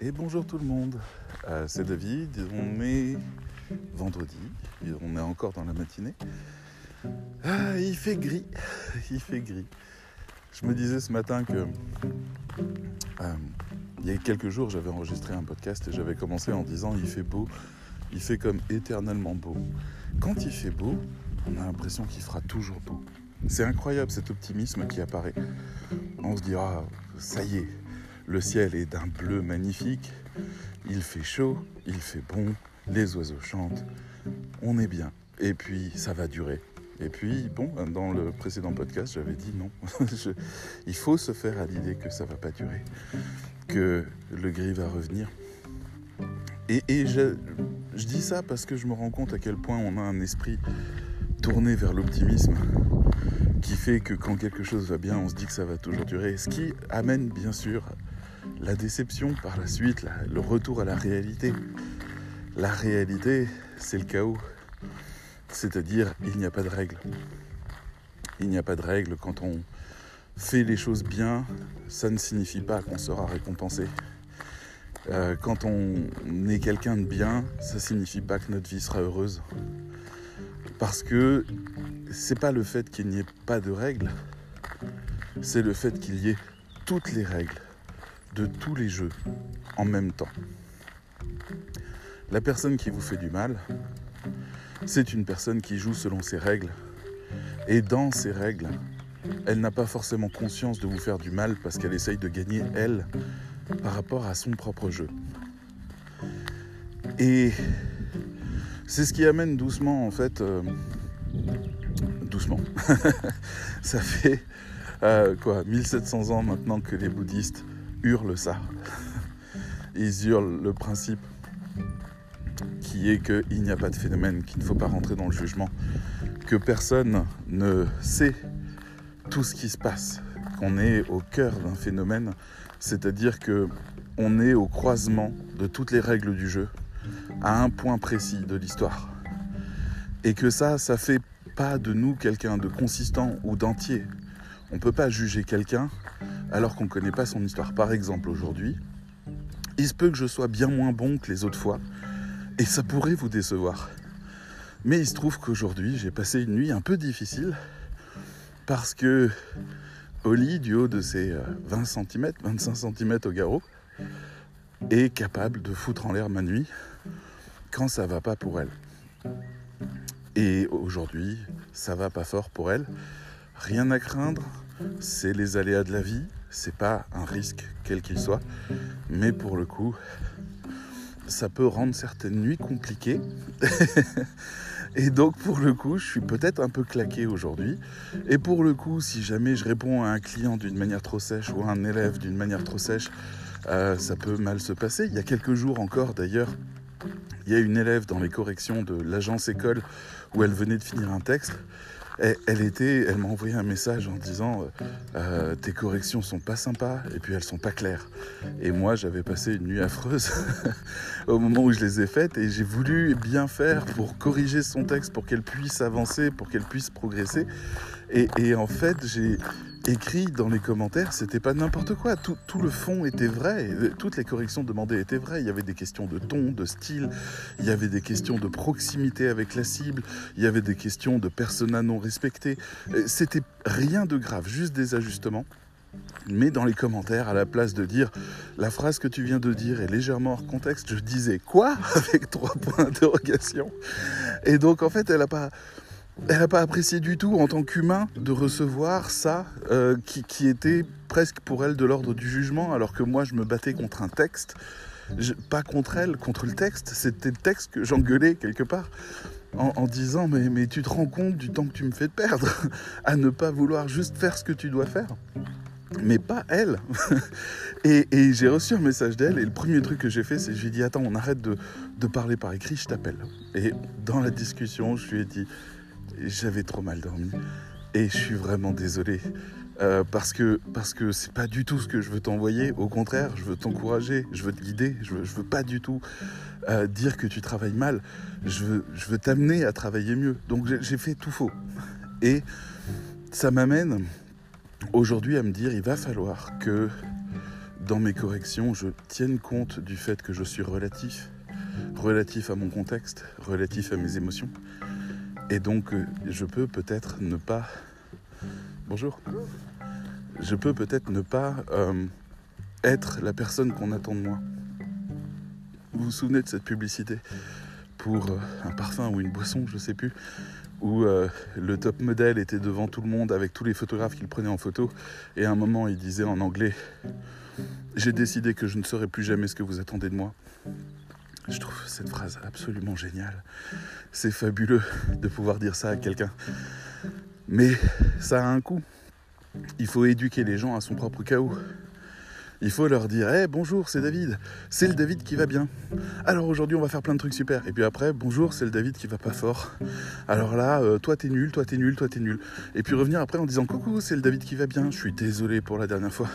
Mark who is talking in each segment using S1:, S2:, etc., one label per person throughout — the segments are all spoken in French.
S1: Et bonjour tout le monde, euh, c'est David, on est vendredi, on est encore dans la matinée. Ah, il fait gris, il fait gris. Je me disais ce matin que euh, il y a quelques jours j'avais enregistré un podcast et j'avais commencé en disant il fait beau, il fait comme éternellement beau. Quand il fait beau, on a l'impression qu'il fera toujours beau. C'est incroyable cet optimisme qui apparaît. On se dira, ça y est, le ciel est d'un bleu magnifique, il fait chaud, il fait bon, les oiseaux chantent, on est bien. Et puis ça va durer. Et puis, bon, dans le précédent podcast, j'avais dit non. il faut se faire à l'idée que ça va pas durer, que le gris va revenir. Et, je, je, dis ça parce que je me rends compte à quel point on a un esprit tourné vers l'optimisme qui fait que quand quelque chose va bien, on se dit que ça va toujours durer. Ce qui amène bien sûr la déception par la suite, le retour à la réalité. La réalité, c'est le chaos. C'est-à-dire, il n'y a pas de règles. Il n'y a pas de règles. Quand on fait les choses bien, ça ne signifie pas qu'on sera récompensé. Euh, quand on est quelqu'un de bien, ça signifie pas que notre vie sera heureuse. Parce que c'est pas le fait qu'il n'y ait pas de règles, c'est le fait qu'il y ait toutes les règles de tous les jeux en même temps. La personne qui vous fait du mal, c'est une personne qui joue selon ses règles. Et dans ses règles, elle n'a pas forcément conscience de vous faire du mal parce qu'elle essaye de gagner, elle, par rapport à son propre jeu. Et c'est ce qui amène doucement, en fait, euh, doucement, ça fait euh, quoi, 1700 ans maintenant que les bouddhistes hurlent ça. Ils hurlent le principe qui est qu'il n'y a pas de phénomène, qu'il ne faut pas rentrer dans le jugement, que personne ne sait tout ce qui se passe, qu'on est au cœur d'un phénomène, c'est-à-dire que on est au croisement de toutes les règles du jeu, à un point précis de l'histoire. Et que ça, ça fait pas de nous quelqu'un de consistant ou d'entier. On ne peut pas juger quelqu'un alors qu'on ne connaît pas son histoire. Par exemple, aujourd'hui, il se peut que je sois bien moins bon que les autres fois, et ça pourrait vous décevoir. Mais il se trouve qu'aujourd'hui, j'ai passé une nuit un peu difficile, parce que Oli, du haut de ses 20 cm, 25 cm au garrot, est capable de foutre en l'air ma nuit quand ça va pas pour elle. Et aujourd'hui, ça va pas fort pour elle. Rien à craindre, c'est les aléas de la vie, c'est pas un risque quel qu'il soit, mais pour le coup, ça peut rendre certaines nuits compliquées. Et donc pour le coup, je suis peut-être un peu claqué aujourd'hui. Et pour le coup, si jamais je réponds à un client d'une manière trop sèche ou à un élève d'une manière trop sèche, euh, ça peut mal se passer. Il y a quelques jours encore d'ailleurs, il y a une élève dans les corrections de l'agence école où elle venait de finir un texte elle, était, elle m'a envoyé un message en disant euh, euh, tes corrections sont pas sympas et puis elles sont pas claires. Et moi, j'avais passé une nuit affreuse au moment où je les ai faites et j'ai voulu bien faire pour corriger son texte, pour qu'elle puisse avancer, pour qu'elle puisse progresser. et en fait, j'ai écrit dans les commentaires, c'était pas n'importe quoi. Tout, le fond était vrai. Toutes les corrections demandées étaient vraies. Il y avait des questions de ton, de style. Il y avait des questions de proximité avec la cible. Il y avait des questions de persona non respecté. Euh, c'était rien de grave, juste des ajustements. Mais dans les commentaires, à la place de dire la phrase que tu viens de dire est légèrement hors contexte, je disais quoi avec trois points d'interrogation. Et donc en fait, elle n'a pas elle n'a pas apprécié du tout en tant qu'humain de recevoir ça euh, qui, était presque pour elle de l'ordre du jugement alors que moi je me battais contre un texte. pas contre elle, contre le texte. C'était le texte que j'engueulais quelque part en, disant mais, mais tu te rends compte du temps que tu me fais perdre à ne pas vouloir juste faire ce que tu dois faire mais pas elle. et, j'ai reçu un message d'elle et le premier truc que j'ai fait, c'est je lui ai dit attends, on arrête de, de parler par écrit, je t'appelle. Et dans la discussion, je lui ai dit j'avais trop mal dormi et je suis vraiment désolé. Euh, parce que parce que c'est pas du tout ce que je veux t'envoyer. Au contraire, je veux t'encourager, je veux te guider. Je veux, veux pas du tout euh, dire que tu travailles mal. Je veux je veux t'amener à travailler mieux. Donc j'ai fait tout faux. Et ça m'amène aujourd'hui à me dire il va falloir que dans mes corrections, je tienne compte du fait que je suis relatif, relatif à mon contexte, relatif à mes émotions. Et donc, euh, je peux peut-être ne pas... Bonjour. Je peux peut-être ne pas euh, être la personne qu'on attend de moi. Vous vous souvenez de cette publicité pour euh, un parfum ou une boisson, je sais plus, où le top modèle était devant tout le monde avec tous les photographes qu'il prenait en photo. Et à un moment, il disait en anglais J'ai décidé que je ne serai plus jamais ce que vous attendez de moi. Je trouve cette phrase absolument géniale. C'est fabuleux de pouvoir dire ça à quelqu'un. Mais ça a un coût. Il faut éduquer les gens à son propre chaos. Il faut leur dire hey, bonjour, c'est David. C'est le David qui va bien. Alors aujourd'hui, on va faire plein de trucs super. Et puis après, bonjour, c'est le David qui va pas fort. Alors là, euh, toi t'es nul, toi t'es nul, toi t'es nul. Et puis revenir après en disant coucou, c'est le David qui va bien. Je suis désolé pour la dernière fois.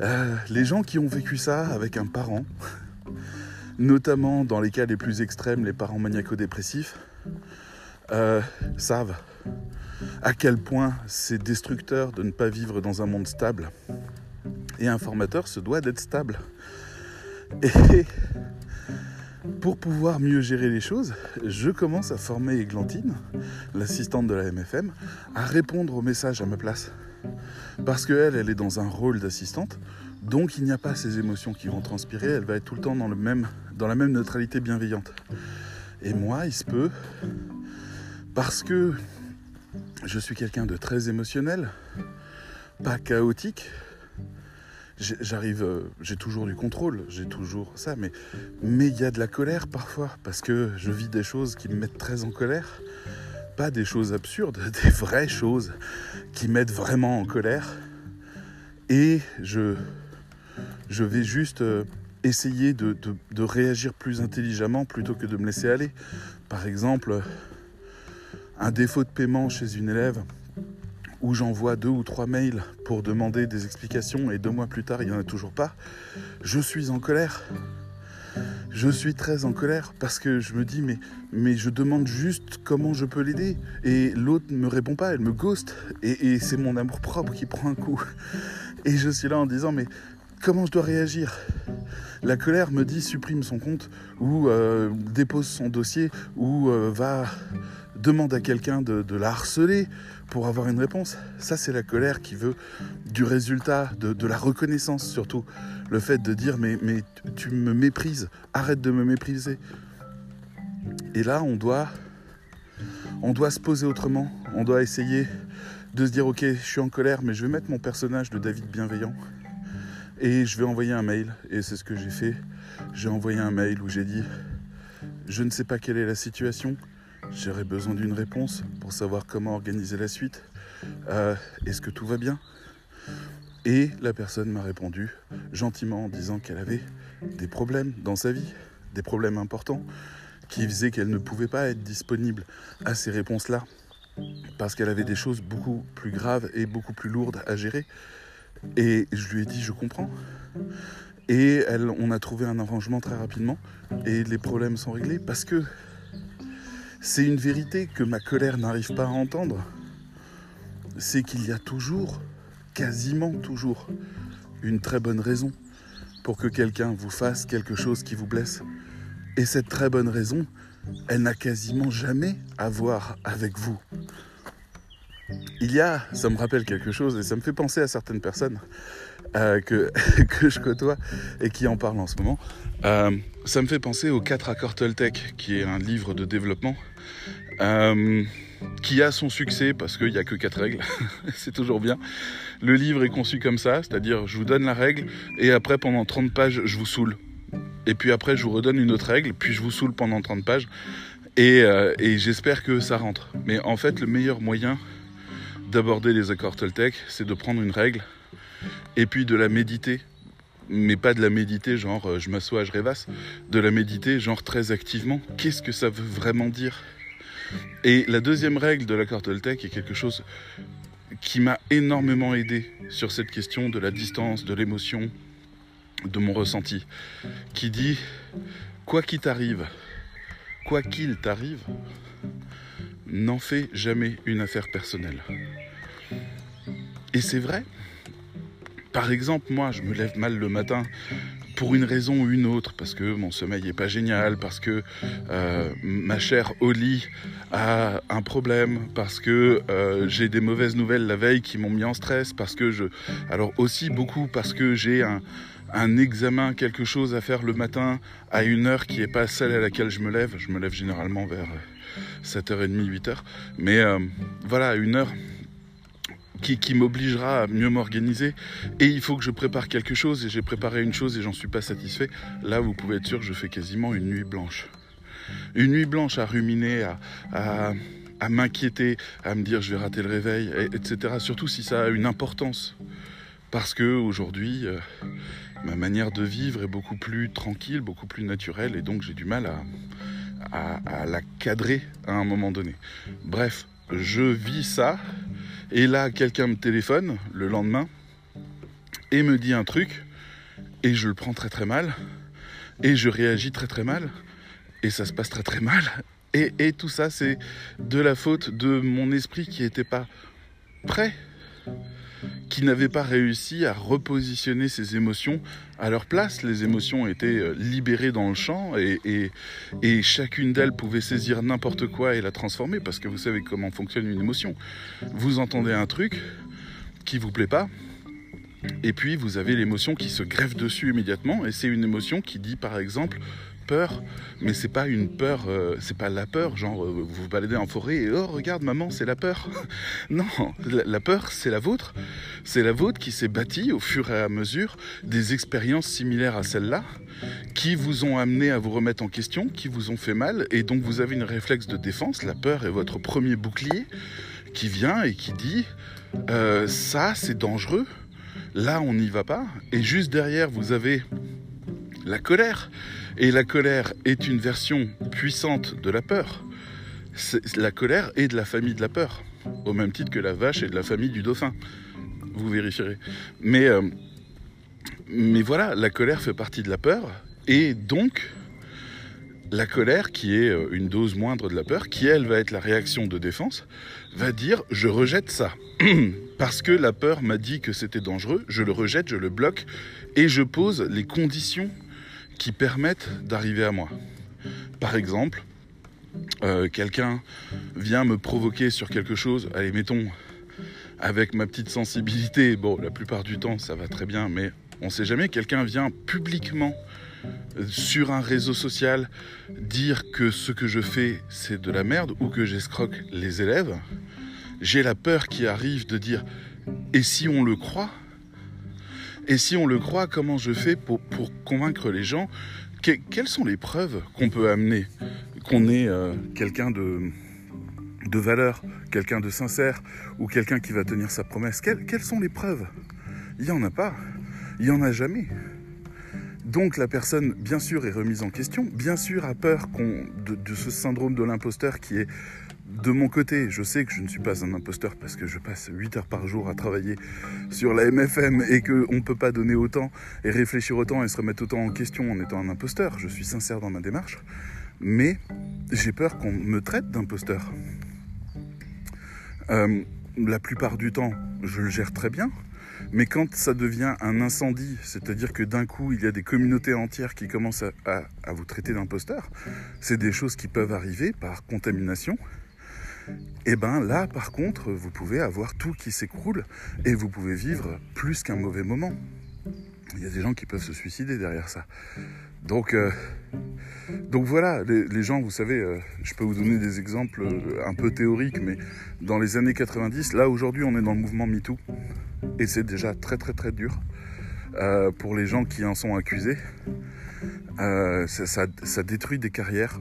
S1: Euh, les gens qui ont vécu ça avec un parent, notamment dans les cas les plus extrêmes, les parents maniaco-dépressifs, euh, savent à quel point c'est destructeur de ne pas vivre dans un monde stable. Et un formateur se doit d'être stable. Et pour pouvoir mieux gérer les choses, je commence à former Églantine, l'assistante de la MFM, à répondre aux messages à ma place. Parce qu'elle, elle est dans un rôle d'assistante, donc il n'y a pas ces émotions qui vont transpirer, elle va être tout le temps dans, la même neutralité bienveillante. Et moi, il se peut, parce que je suis quelqu'un de très émotionnel, pas chaotique, j'arrive, euh, j'ai toujours du contrôle, j'ai toujours ça, mais mais il y a de la colère parfois parce que je vis des choses qui me mettent très en colère, pas des choses absurdes, des vraies choses qui mettent vraiment en colère, et je je vais juste euh, essayer de, réagir plus intelligemment plutôt que de me laisser aller. Par exemple, un défaut de paiement chez une élève où j'envoie deux ou trois mails pour demander des explications et deux mois plus tard, il n'y en a toujours pas, je suis en colère. Je suis très en colère parce que je me dis mais, mais je demande juste comment je peux l'aider et l'autre ne me répond pas, elle me ghost et, c'est mon amour propre qui prend un coup. Et je suis là en disant mais comment je dois réagir? La colère me dit supprime son compte ou euh, dépose son dossier ou euh, va demande à quelqu'un de, la harceler pour avoir une réponse. Ça, c'est la colère qui veut du résultat, de, la reconnaissance surtout. Le fait de dire mais, mais tu me méprises, arrête de me mépriser. Et là, on doit, on doit se poser autrement. On doit essayer de se dire ok, je suis en colère, mais je vais mettre mon personnage de David bienveillant et je vais envoyer un mail. Et c'est ce que j'ai fait. J'ai envoyé un mail où j'ai dit je ne sais pas quelle est la situation, J'aurais besoin d'une réponse pour savoir comment organiser la suite. Euh, est-ce que tout va bien? Et la personne m'a répondu gentiment en disant qu'elle avait des problèmes dans sa vie, des problèmes importants, qui faisaient qu'elle ne pouvait pas être disponible à ces réponses-là, parce qu'elle avait des choses beaucoup plus graves et beaucoup plus lourdes à gérer. Et je lui ai dit, je comprends. Et on a trouvé un arrangement très rapidement, et les problèmes sont réglés parce que c'est une vérité que ma colère n'arrive pas à entendre. C'est qu'il y a toujours, quasiment toujours, une très bonne raison pour que quelqu'un vous fasse quelque chose qui vous blesse. Et cette très bonne raison, elle n'a quasiment jamais à voir avec vous. Il y a, ça me rappelle quelque chose et ça me fait penser à certaines personnes euh, que, que je côtoie et qui en parlent en ce moment. Euh, ça me fait penser aux 4 accords Toltec, qui est un livre de développement euh, qui a son succès parce qu'il n'y a que 4 règles. c'est toujours bien. Le livre est conçu comme ça, c'est-à-dire je vous donne la règle et après pendant 30 pages je vous saoule. Et puis après je vous redonne une autre règle, puis je vous saoule pendant 30 pages. Et j'espère que ça rentre. Mais en fait le meilleur moyen d'aborder les accords Toltec, c'est de prendre une règle et puis de la méditer. Mais pas de la méditer genre euh, je m'assois, je rêvasse, de la méditer genre très activement. Qu'est-ce que ça veut vraiment dire? Et la deuxième règle de l'accord Toltec est quelque chose qui m'a énormément aidé sur cette question de la distance, de l'émotion, de mon ressenti, qui dit quoi qu'il t'arrive, quoi qu'il t'arrive, n'en fais jamais une affaire personnelle. Et c'est vrai, par exemple, moi, je me lève mal le matin pour une raison ou une autre, parce que mon sommeil n'est pas génial, parce que euh, ma chère Oli a un problème, parce que euh, j'ai des mauvaises nouvelles la veille qui m'ont mis en stress, parce que je... Alors aussi beaucoup parce que j'ai un, un examen, quelque chose à faire le matin à une heure qui n'est pas celle à laquelle je me lève. Je me lève généralement vers 7h30, 8h. Mais euh, voilà, une heure qui, m'obligera à mieux m'organiser. Et il faut que je prépare quelque chose. Et j'ai préparé une chose et j'en suis pas satisfait. Là, vous pouvez être sûr que je fais quasiment une nuit blanche. Une nuit blanche à ruminer, à m'inquiéter, à me dire je vais rater le réveil, etc. Surtout si ça a une importance. Parce que aujourd'hui, euh, ma manière de vivre est beaucoup plus tranquille, beaucoup plus naturelle, et donc j'ai du mal à, à, la cadrer à un moment donné. Bref, je vis ça, et là quelqu'un me téléphone le lendemain et me dit un truc, et je le prends très très mal, et je réagis très très mal, et ça se passe très très mal, et tout ça c'est de la faute de mon esprit qui n'était pas prêt qui n'avait pas réussi à repositionner ses émotions à leur place. Les émotions étaient libérées dans le champ et chacune d'elles pouvait saisir n'importe quoi et la transformer parce que vous savez comment fonctionne une émotion. Vous entendez un truc qui vous plaît pas. Et puis vous avez l'émotion qui se greffe dessus immédiatement et c'est une émotion qui dit par exemple mais c'est pas une peur, euh, c'est pas la peur, genre euh, vous vous baladez en forêt et oh regarde maman c'est la peur. non, la, la peur c'est la vôtre, c'est la vôtre qui s'est bâtie au fur et à mesure des expériences similaires à celle-là, qui vous ont amené à vous remettre en question, qui vous ont fait mal, et donc vous avez une réflexe de défense, la peur est votre premier bouclier qui vient et qui dit euh, ça c'est dangereux, là on n'y va pas, et juste derrière vous avez la colère et la colère est une version puissante de la peur. La colère est de la famille de la peur, au même titre que la vache est de la famille du dauphin. Vous vérifierez. Mais, euh, mais voilà, la colère fait partie de la peur, et donc la colère, qui est euh, une dose moindre de la peur, qui elle va être la réaction de défense, va dire je rejette ça. Parce que la peur m'a dit que c'était dangereux, je le rejette, je le bloque, et je pose les conditions qui permettent d'arriver à moi. Par exemple, euh, quelqu'un vient me provoquer sur quelque chose, allez, mettons, avec ma petite sensibilité, bon, la plupart du temps, ça va très bien, mais on sait jamais, quelqu'un vient publiquement euh, sur un réseau social dire que ce que je fais, c'est de la merde ou que j'escroque les élèves. J'ai la peur qui arrive de dire, et si on le croit? Et si on le croit, comment je fais pour, convaincre les gens que, Quelles sont les preuves qu'on peut amener Qu'on est euh, quelqu'un de, de valeur, quelqu'un de sincère ou quelqu'un qui va tenir sa promesse? Quelles, sont les preuves? Il n'y en a pas. Il n'y en a jamais. Donc la personne, bien sûr, est remise en question, bien sûr a peur de, ce syndrome de l'imposteur qui est de mon côté, je sais que je ne suis pas un imposteur parce que je passe 8 heures par jour à travailler sur la MFM et qu'on ne peut pas donner autant et réfléchir autant et se remettre autant en question en étant un imposteur. Je suis sincère dans ma démarche. Mais j'ai peur qu'on me traite d'imposteur. Euh, la plupart du temps, je le gère très bien. Mais quand ça devient un incendie, c'est-à-dire que d'un coup, il y a des communautés entières qui commencent à, vous traiter d'imposteur, c'est des choses qui peuvent arriver par contamination et eh ben là, par contre, vous pouvez avoir tout qui s'écroule et vous pouvez vivre plus qu'un mauvais moment. Il y a des gens qui peuvent se suicider derrière ça. Donc, euh, voilà, les, gens, vous savez, euh, je peux vous donner des exemples euh, un peu théoriques, mais dans les années 90, là aujourd'hui, on est dans le mouvement MeToo et c'est déjà très très très dur pour les gens qui en sont accusés. Ça, détruit des carrières.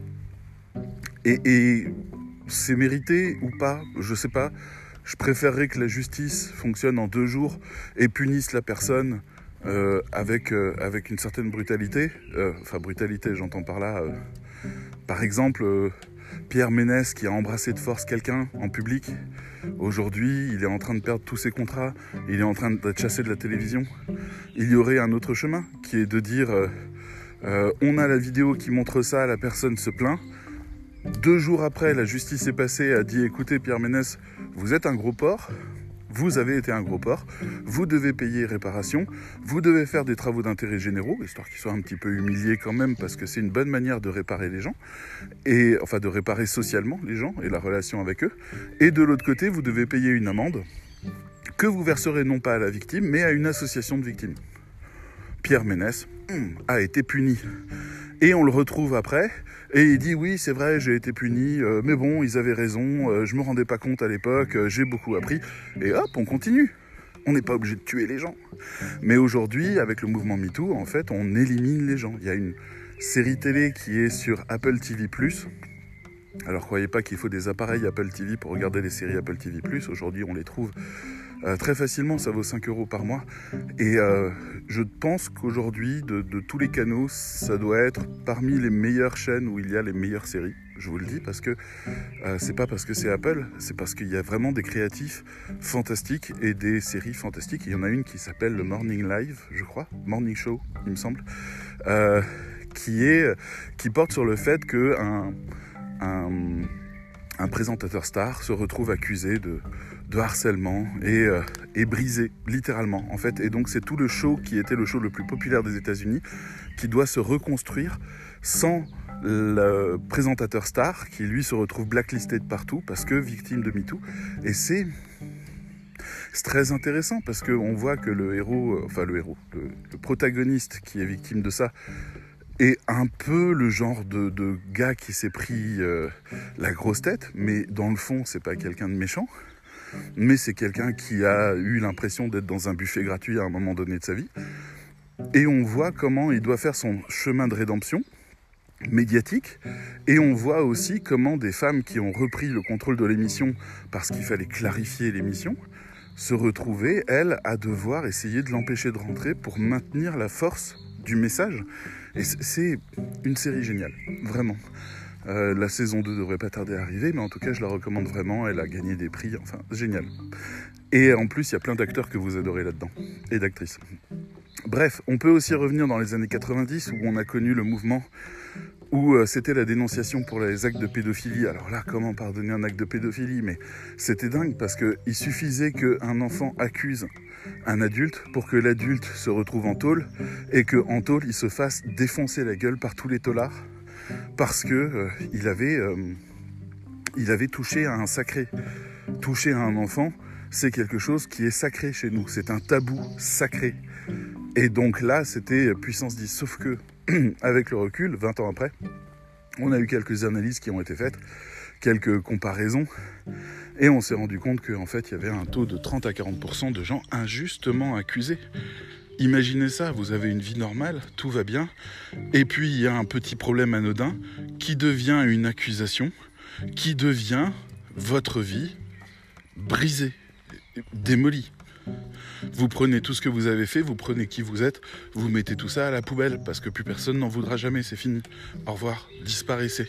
S1: Et c'est mérité ou pas, je sais pas. Je préférerais que la justice fonctionne en deux jours et punisse la personne euh, avec, euh, avec une certaine brutalité. Euh, enfin, brutalité, j'entends par là. Par exemple, Pierre Ménès qui a embrassé de force quelqu'un en public. Aujourd'hui, il est en train de perdre tous ses contrats. Il est en train d'être chassé de la télévision. Il y aurait un autre chemin qui est de dire on a la vidéo qui montre ça, la personne se plaint. Deux jours après, la justice est passée, a dit écoutez, Pierre Ménès, vous êtes un gros porc, vous avez été un gros porc, vous devez payer réparation, vous devez faire des travaux d'intérêt généraux, histoire qu'ils soient un petit peu humiliés quand même, parce que c'est une bonne manière de réparer les gens, et enfin de réparer socialement les gens et la relation avec eux. Et de l'autre côté, vous devez payer une amende que vous verserez non pas à la victime, mais à une association de victimes. Pierre Ménès hum, a été puni. Et on le retrouve après, et il dit oui, c'est vrai, j'ai été puni, euh, mais bon, ils avaient raison, euh, je me rendais pas compte à l'époque, euh, j'ai beaucoup appris, et hop, on continue. On n'est pas obligé de tuer les gens. Mais aujourd'hui, avec le mouvement MeToo, en fait, on élimine les gens. Il y a une série télé qui est sur Apple TV+, alors croyez pas qu'il faut des appareils Apple TV pour regarder les séries Apple TV+. Aujourd'hui, on les trouve euh, très facilement, ça vaut 5 euros par mois. Et euh, je pense qu'aujourd'hui, de, tous les canaux, ça doit être parmi les meilleures chaînes où il y a les meilleures séries. Je vous le dis parce que euh, c'est pas parce que c'est Apple, c'est parce qu'il y a vraiment des créatifs fantastiques et des séries fantastiques. Il y en a une qui s'appelle le Morning Live, je crois, Morning Show, il me semble, qui est qui porte sur le fait que un, un présentateur star se retrouve accusé de, harcèlement euh, et, brisé, littéralement, en fait. Et donc c'est tout le show qui était le show le plus populaire des États-Unis qui doit se reconstruire sans le présentateur star qui lui se retrouve blacklisté de partout parce que victime de MeToo. Et c'est très intéressant parce qu'on voit que le héros, euh, enfin le héros, le, protagoniste qui est victime de ça, et un peu le genre de, gars qui s'est pris euh, la grosse tête, mais dans le fond, c'est pas quelqu'un de méchant, mais c'est quelqu'un qui a eu l'impression d'être dans un buffet gratuit à un moment donné de sa vie. Et on voit comment il doit faire son chemin de rédemption médiatique et on voit aussi comment des femmes qui ont repris le contrôle de l'émission parce qu'il fallait clarifier l'émission se retrouvaient, elles, à devoir essayer de l'empêcher de rentrer pour maintenir la force du message c'est une série géniale, vraiment. Euh, la saison 2 devrait pas tarder à arriver, mais en tout cas, je la recommande vraiment. Elle a gagné des prix, enfin, génial. Et en plus, il y a plein d'acteurs que vous adorez là-dedans, et d'actrices. Bref, on peut aussi revenir dans les années 90 où on a connu le mouvement où euh, c'était la dénonciation pour les actes de pédophilie. Alors là, comment pardonner un acte de pédophilie? Mais c'était dingue parce qu'il suffisait qu'un enfant accuse un adulte pour que l'adulte se retrouve en tôle et qu'en tôle il se fasse défoncer la gueule par tous les taulards parce que euh, il avait euh, avait touché à un sacré. Toucher à un enfant, c'est quelque chose qui est sacré chez nous, c'est un tabou sacré. Et donc là, c'était puissance 10 sauf que avec le recul, 20 ans après, on a eu quelques analyses qui ont été faites, quelques comparaisons et on s'est rendu compte qu'en fait, il y avait un taux de 30 à 40% de gens injustement accusés. Imaginez ça, vous avez une vie normale, tout va bien, et puis il y a un petit problème anodin qui devient une accusation, qui devient votre vie brisée, démolie. Vous prenez tout ce que vous avez fait, vous prenez qui vous êtes, vous mettez tout ça à la poubelle parce que plus personne n'en voudra jamais, c'est fini. Au revoir, disparaissez.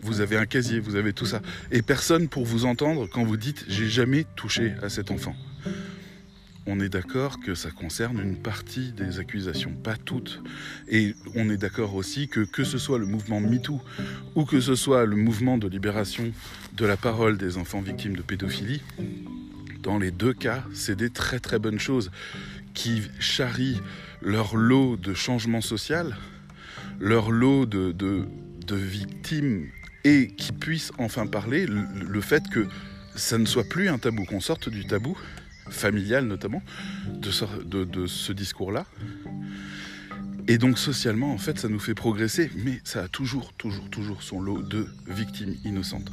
S1: Vous avez un casier, vous avez tout ça. Et personne pour vous entendre quand vous dites j'ai jamais touché à cet enfant. On est d'accord que ça concerne une partie des accusations, pas toutes. Et on est d'accord aussi que que ce soit le mouvement MeToo ou que ce soit le mouvement de libération de la parole des enfants victimes de pédophilie, dans les deux cas, c'est des très très bonnes choses qui charrient leur lot de changement social, leur lot de, de, victimes et qui puissent enfin parler le, fait que ça ne soit plus un tabou, qu'on sorte du tabou familial notamment, de, de ce discours-là. Et donc socialement, en fait, ça nous fait progresser, mais ça a toujours, toujours, toujours son lot de victimes innocentes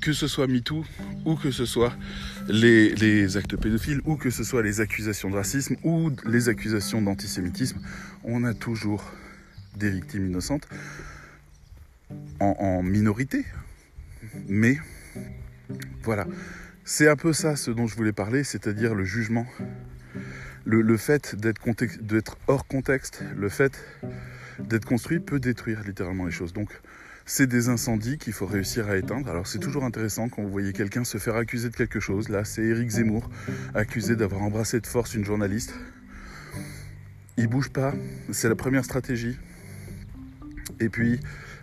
S1: que ce soit MeToo ou que ce soit les, actes pédophiles ou que ce soit les accusations de racisme ou les accusations d'antisémitisme, on a toujours des victimes innocentes en, minorité. Mais voilà, c'est un peu ça ce dont je voulais parler, c'est-à-dire le jugement. Le, fait d'être hors contexte, le fait d'être construit peut détruire littéralement les choses. Donc c'est des incendies qu'il faut réussir à éteindre. Alors c'est toujours intéressant quand vous voyez quelqu'un se faire accuser de quelque chose. Là, c'est Éric Zemmour, accusé d'avoir embrassé de force une journaliste. Il bouge pas, c'est la première stratégie. Et puis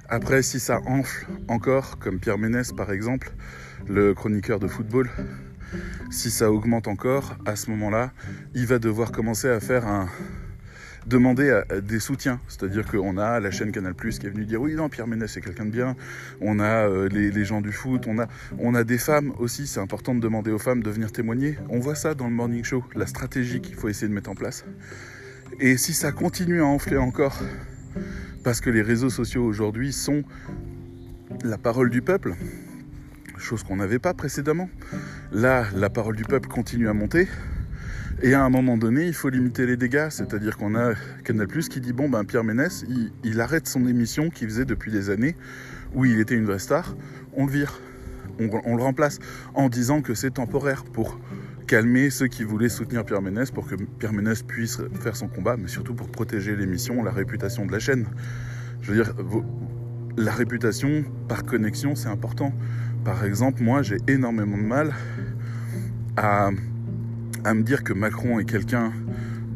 S1: après, si ça enfle encore, comme Pierre Ménès par exemple, le chroniqueur de football, si ça augmente encore, à ce moment-là, il va devoir commencer à faire un, demander des soutiens. C'est-à-dire qu'on a la chaîne Canal qui est venue dire oui, non, Pierre Ménès c'est quelqu'un de bien. On a euh, les, gens du foot, on a des femmes aussi. C'est important de demander aux femmes de venir témoigner. On voit ça dans le morning show, la stratégie qu'il faut essayer de mettre en place. Et si ça continue à enfler encore, parce que les réseaux sociaux aujourd'hui sont la parole du peuple, chose qu'on n'avait pas précédemment. Là, la parole du peuple continue à monter. Et à un moment donné, il faut limiter les dégâts. C'est-à-dire qu'on a Canal Plus qui dit bon, ben Pierre Ménès, il, arrête son émission qu'il faisait depuis des années, où il était une vraie star, on le vire. On, le remplace en disant que c'est temporaire pour calmer ceux qui voulaient soutenir Pierre Ménès, pour que Pierre Ménès puisse faire son combat, mais surtout pour protéger l'émission, la réputation de la chaîne. Je veux dire, la réputation par connexion, c'est important. Par exemple, moi, j'ai énormément de mal à à me dire que Macron est quelqu'un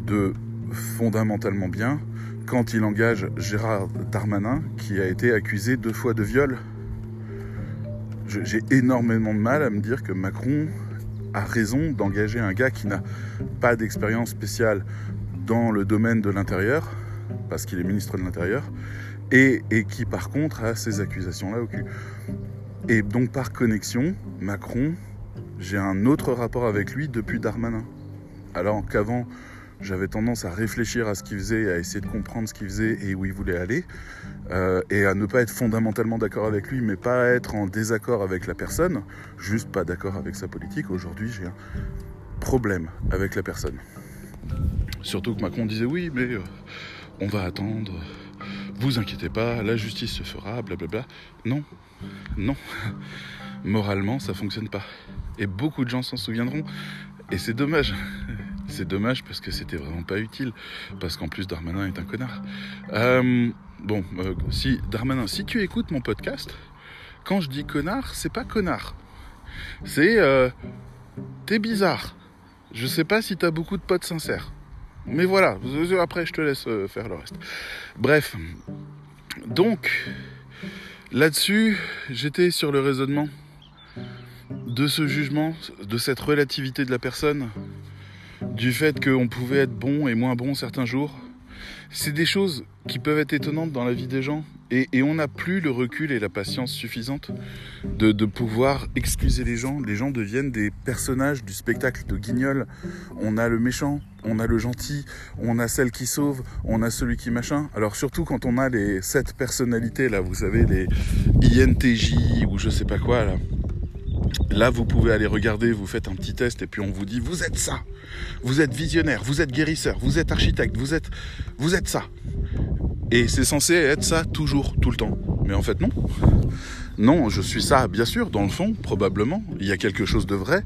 S1: de fondamentalement bien quand il engage Gérard Darmanin qui a été accusé deux fois de viol. J'ai énormément de mal à me dire que Macron a raison d'engager un gars qui n'a pas d'expérience spéciale dans le domaine de l'intérieur, parce qu'il est ministre de l'Intérieur, et, qui par contre a ces accusations-là au cul. Et donc par connexion, Macron j'ai un autre rapport avec lui depuis Darmanin. Alors qu'avant, j'avais tendance à réfléchir à ce qu'il faisait, à essayer de comprendre ce qu'il faisait et où il voulait aller, euh, et à ne pas être fondamentalement d'accord avec lui, mais pas être en désaccord avec la personne, juste pas d'accord avec sa politique. Aujourd'hui, j'ai un problème avec la personne. Surtout que Macron disait oui, mais euh, on va attendre, vous inquiétez pas, la justice se fera, blablabla. Non, non, moralement, ça fonctionne pas. Et beaucoup de gens s'en souviendront. Et c'est dommage. C'est dommage parce que c'était vraiment pas utile. Parce qu'en plus, Darmanin est un connard. Euh, bon, euh, si, Darmanin, si tu écoutes mon podcast, quand je dis connard, c'est pas connard. C'est. Euh, t'es bizarre. Je sais pas si t'as beaucoup de potes sincères. Mais voilà, après je te laisse faire le reste. Bref. Donc, là-dessus, j'étais sur le raisonnement de ce jugement, de cette relativité de la personne, du fait qu'on pouvait être bon et moins bon certains jours, c'est des choses qui peuvent être étonnantes dans la vie des gens. Et, on n'a plus le recul et la patience suffisante de, pouvoir excuser les gens. Les gens deviennent des personnages du spectacle de Guignol. On a le méchant, on a le gentil, on a celle qui sauve, on a celui qui machin. Alors surtout quand on a les sept personnalités là, vous savez, les INTJ ou je sais pas quoi là. Là, vous pouvez aller regarder, vous faites un petit test et puis on vous dit vous êtes ça. Vous êtes visionnaire, vous êtes guérisseur, vous êtes architecte, vous êtes vous êtes ça. Et c'est censé être ça toujours, tout le temps. Mais en fait non. Non, je suis ça, bien sûr, dans le fond, probablement. Il y a quelque chose de vrai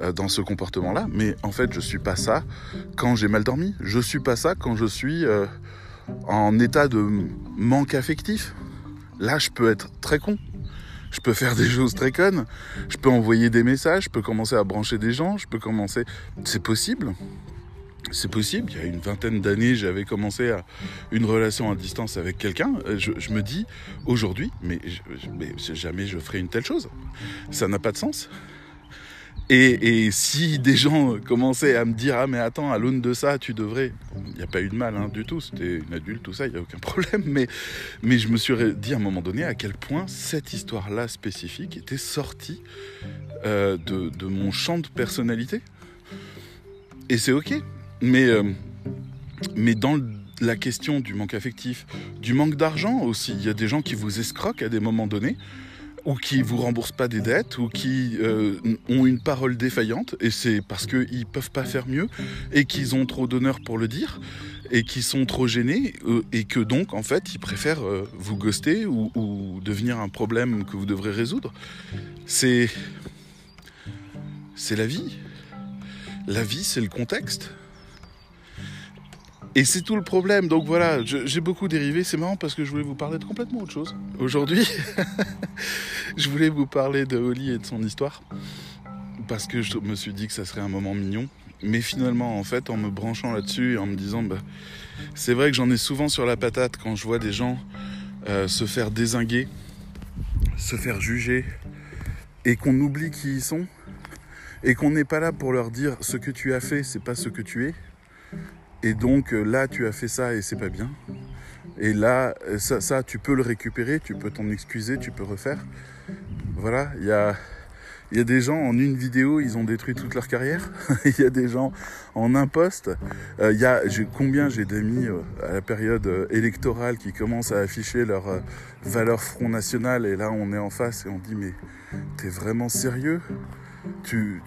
S1: euh, dans ce comportement-là, mais en fait, je suis pas ça quand j'ai mal dormi. Je suis pas ça quand je suis euh, en état de manque affectif. Là, je peux être très con, je peux faire des choses très connes, je peux envoyer des messages, je peux commencer à brancher des gens, je peux commencer... C'est possible. C'est possible. Il y a une vingtaine d'années, j'avais commencé une relation à distance avec quelqu'un. Euh, je, me dis aujourd'hui, mais, mais jamais je ferai une telle chose. Ça n'a pas de sens. Et, si des gens commençaient à me dire ah mais attends à l'aune de ça tu devrais. Il n'y a pas eu de mal hein, du tout. C'était une adulte tout ça il n'y a aucun problème. Mais mais je me suis dit à un moment donné à quel point cette histoire là spécifique était sortie euh, de, mon champ de personnalité. Et c'est ok. Mais euh, mais dans la question du manque affectif du manque d'argent aussi il y a des gens qui vous escroquent à des moments donnés ou qui vous remboursent pas des dettes, ou qui euh, ont une parole défaillante, et c'est parce qu'ils peuvent pas faire mieux, et qu'ils ont trop d'honneur pour le dire, et qu'ils sont trop gênés, euh, et que donc, en fait, ils préfèrent euh, vous ghoster ou, ou, devenir un problème que vous devrez résoudre. C'est. C'est la vie. La vie, c'est le contexte. Et c'est tout le problème. Donc voilà, j'ai beaucoup dérivé. C'est marrant parce que je voulais vous parler de complètement autre chose. Aujourd'hui, je voulais vous parler de Oli et de son histoire. Parce que je me suis dit que ça serait un moment mignon. Mais finalement, en fait, en me branchant là-dessus et en me disant, bah, c'est vrai que j'en ai souvent sur la patate quand je vois des gens euh, se faire désinguer, se faire juger, et qu'on oublie qui ils sont. et qu'on n'est pas là pour leur dire ce que tu as fait, c'est pas ce que tu es. Et donc euh, là, tu as fait ça et c'est pas bien. Et là, ça, ça, tu peux le récupérer, tu peux t'en excuser, tu peux refaire. Voilà, il y a, y a des gens en une vidéo, ils ont détruit toute leur carrière. il y a des gens en un poste. Euh, il y a, combien j'ai d'amis euh, à la période euh, électorale qui commencent à afficher leur valeur Front National et là on est en face et on dit mais t'es vraiment sérieux? Tu,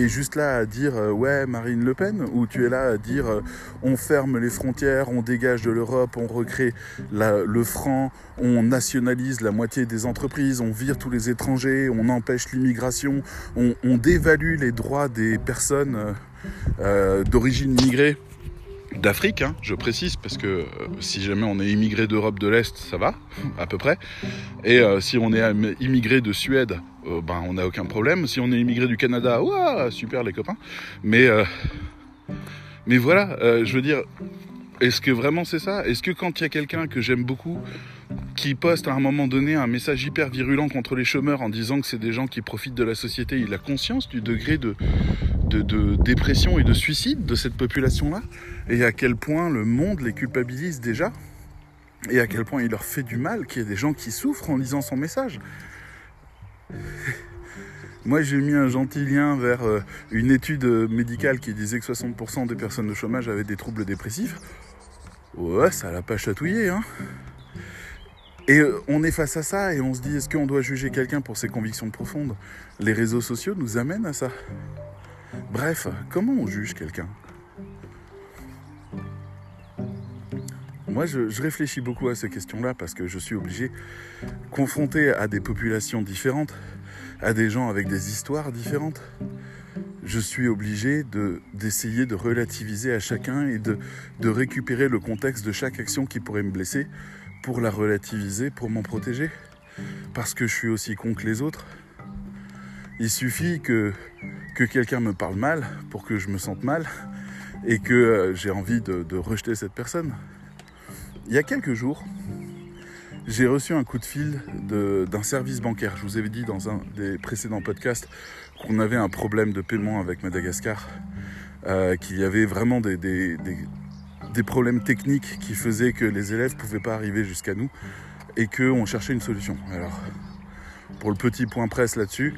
S1: es juste là à dire euh, ouais Marine Le Pen ou tu es là à dire euh, on ferme les frontières, on dégage de l'Europe, on recrée le franc, on nationalise la moitié des entreprises, on vire tous les étrangers, on empêche l'immigration, on, dévalue les droits des personnes euh, d'origine migrée d'Afrique, hein, je précise, parce que euh, si jamais on est immigré d'Europe de l'Est, ça va, à peu près. Et euh, si on est immigré de Suède, euh, ben on n'a aucun problème. Si on est immigré du Canada, super les copains. Mais, mais voilà, je veux dire, est-ce que vraiment c'est ça? Est-ce que quand il y a quelqu'un que j'aime beaucoup qui poste à un moment donné un message hyper virulent contre les chômeurs en disant que c'est des gens qui profitent de la société, il a conscience du degré de, dépression et de suicide de cette population-là, et à quel point le monde les culpabilise déjà, et à quel point il leur fait du mal qu'il y ait des gens qui souffrent en lisant son message. Moi, j'ai mis un gentil lien vers euh, une étude médicale qui disait que 60% des personnes de chômage avaient des troubles dépressifs. Ouais, ça l'a pas chatouillé, hein. Et euh, on est face à ça et on se dit, est-ce qu'on doit juger quelqu'un pour ses convictions profondes? Les réseaux sociaux nous amènent à ça. Bref, comment on juge quelqu'un? Moi, je, réfléchis beaucoup à ces questions-là parce que je suis obligé, confronté à des populations différentes, à des gens avec des histoires différentes, je suis obligé d'essayer de, relativiser à chacun et de, de récupérer le contexte de chaque action qui pourrait me blesser pour la relativiser, pour m'en protéger. Parce que je suis aussi con que les autres. Il suffit que que quelqu'un me parle mal pour que je me sente mal et que euh, j'ai envie de, rejeter cette personne. Il y a quelques jours, j'ai reçu un coup de fil d'un service bancaire. Je vous avais dit dans un des précédents podcasts qu'on avait un problème de paiement avec Madagascar, euh, qu'il y avait vraiment des, des, problèmes techniques qui faisaient que les élèves ne pouvaient pas arriver jusqu'à nous et qu'on cherchait une solution. Alors, pour le petit point presse là-dessus,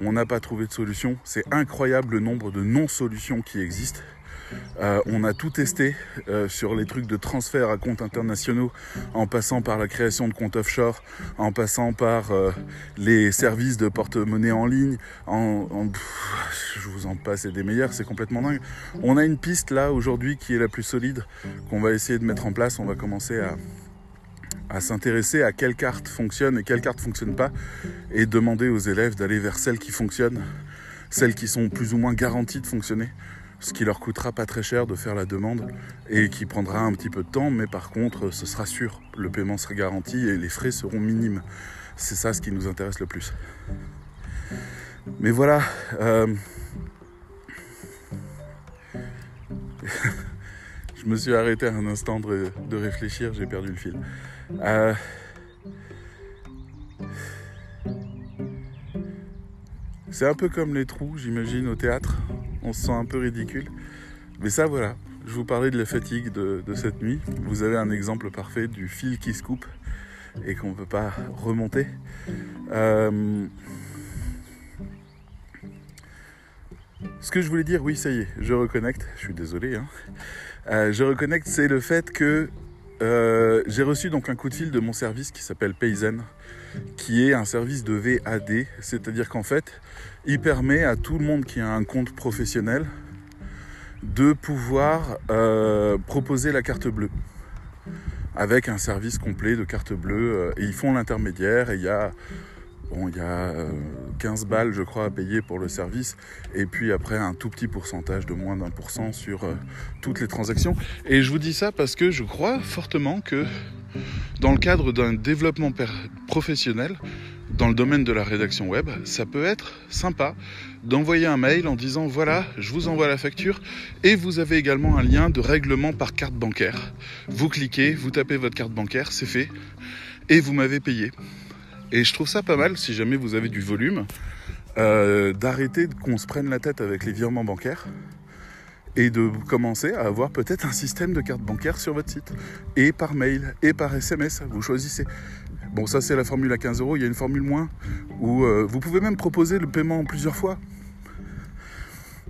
S1: on n'a pas trouvé de solution. C'est incroyable le nombre de non-solutions qui existent. Euh, on a tout testé euh, sur les trucs de transfert à comptes internationaux, en passant par la création de comptes offshore, en passant par euh, les services de porte-monnaie en ligne. je vous en passe et des meilleurs, c'est complètement dingue. On a une piste là aujourd'hui qui est la plus solide, qu'on va essayer de mettre en place. On va commencer à, s'intéresser à quelle carte fonctionne et quelle carte ne fonctionne pas et demander aux élèves d'aller vers celles qui fonctionnent, celles qui sont plus ou moins garanties de fonctionner, ce qui leur coûtera pas très cher de faire la demande et qui prendra un petit peu de temps, mais par contre ce sera sûr, le paiement sera garanti et les frais seront minimes. C'est ça ce qui nous intéresse le plus. Mais voilà. Euh, je me suis arrêté un instant de réfléchir, j'ai perdu le fil. Euh, c'est un peu comme les trous, j'imagine, au théâtre. On se sent un peu ridicule. Mais ça, voilà. Je vous parlais de la fatigue de, cette nuit. Vous avez un exemple parfait du fil qui se coupe et qu'on ne peut pas remonter. Euh, ce que je voulais dire, oui, ça y est, je reconnecte. Je suis désolé. Hein. Euh, je reconnecte, c'est le fait que euh, j'ai reçu donc un coup de fil de mon service qui s'appelle Payzen, qui est un service de VAD, c'est-à-dire qu'en fait, il permet à tout le monde qui a un compte professionnel de pouvoir euh, proposer la carte bleue avec un service complet de carte bleue euh, ils font l'intermédiaire et il y a Bon, il y a 15 euh, balles, je crois, à payer pour le service, et puis après un tout petit pourcentage de moins d'un pour cent sur toutes les transactions. Et je vous dis ça parce que je crois fortement que dans le cadre d'un développement professionnel, dans le domaine de la rédaction web, ça peut être sympa d'envoyer un mail en disant voilà, je vous envoie la facture et vous avez également un lien de règlement par carte bancaire. Vous cliquez, vous tapez votre carte bancaire, c'est fait et vous m'avez payé. Et je trouve ça pas mal si jamais vous avez du volume. euh, d'arrêter qu'on se prenne la tête avec les virements bancaires et de commencer à avoir peut-être un système de carte bancaire sur votre site et par mail et par SMS. Vous choisissez. Bon, ça c'est la formule à 15 euros. Il y a une formule moins où euh, vous pouvez même proposer le paiement en plusieurs fois.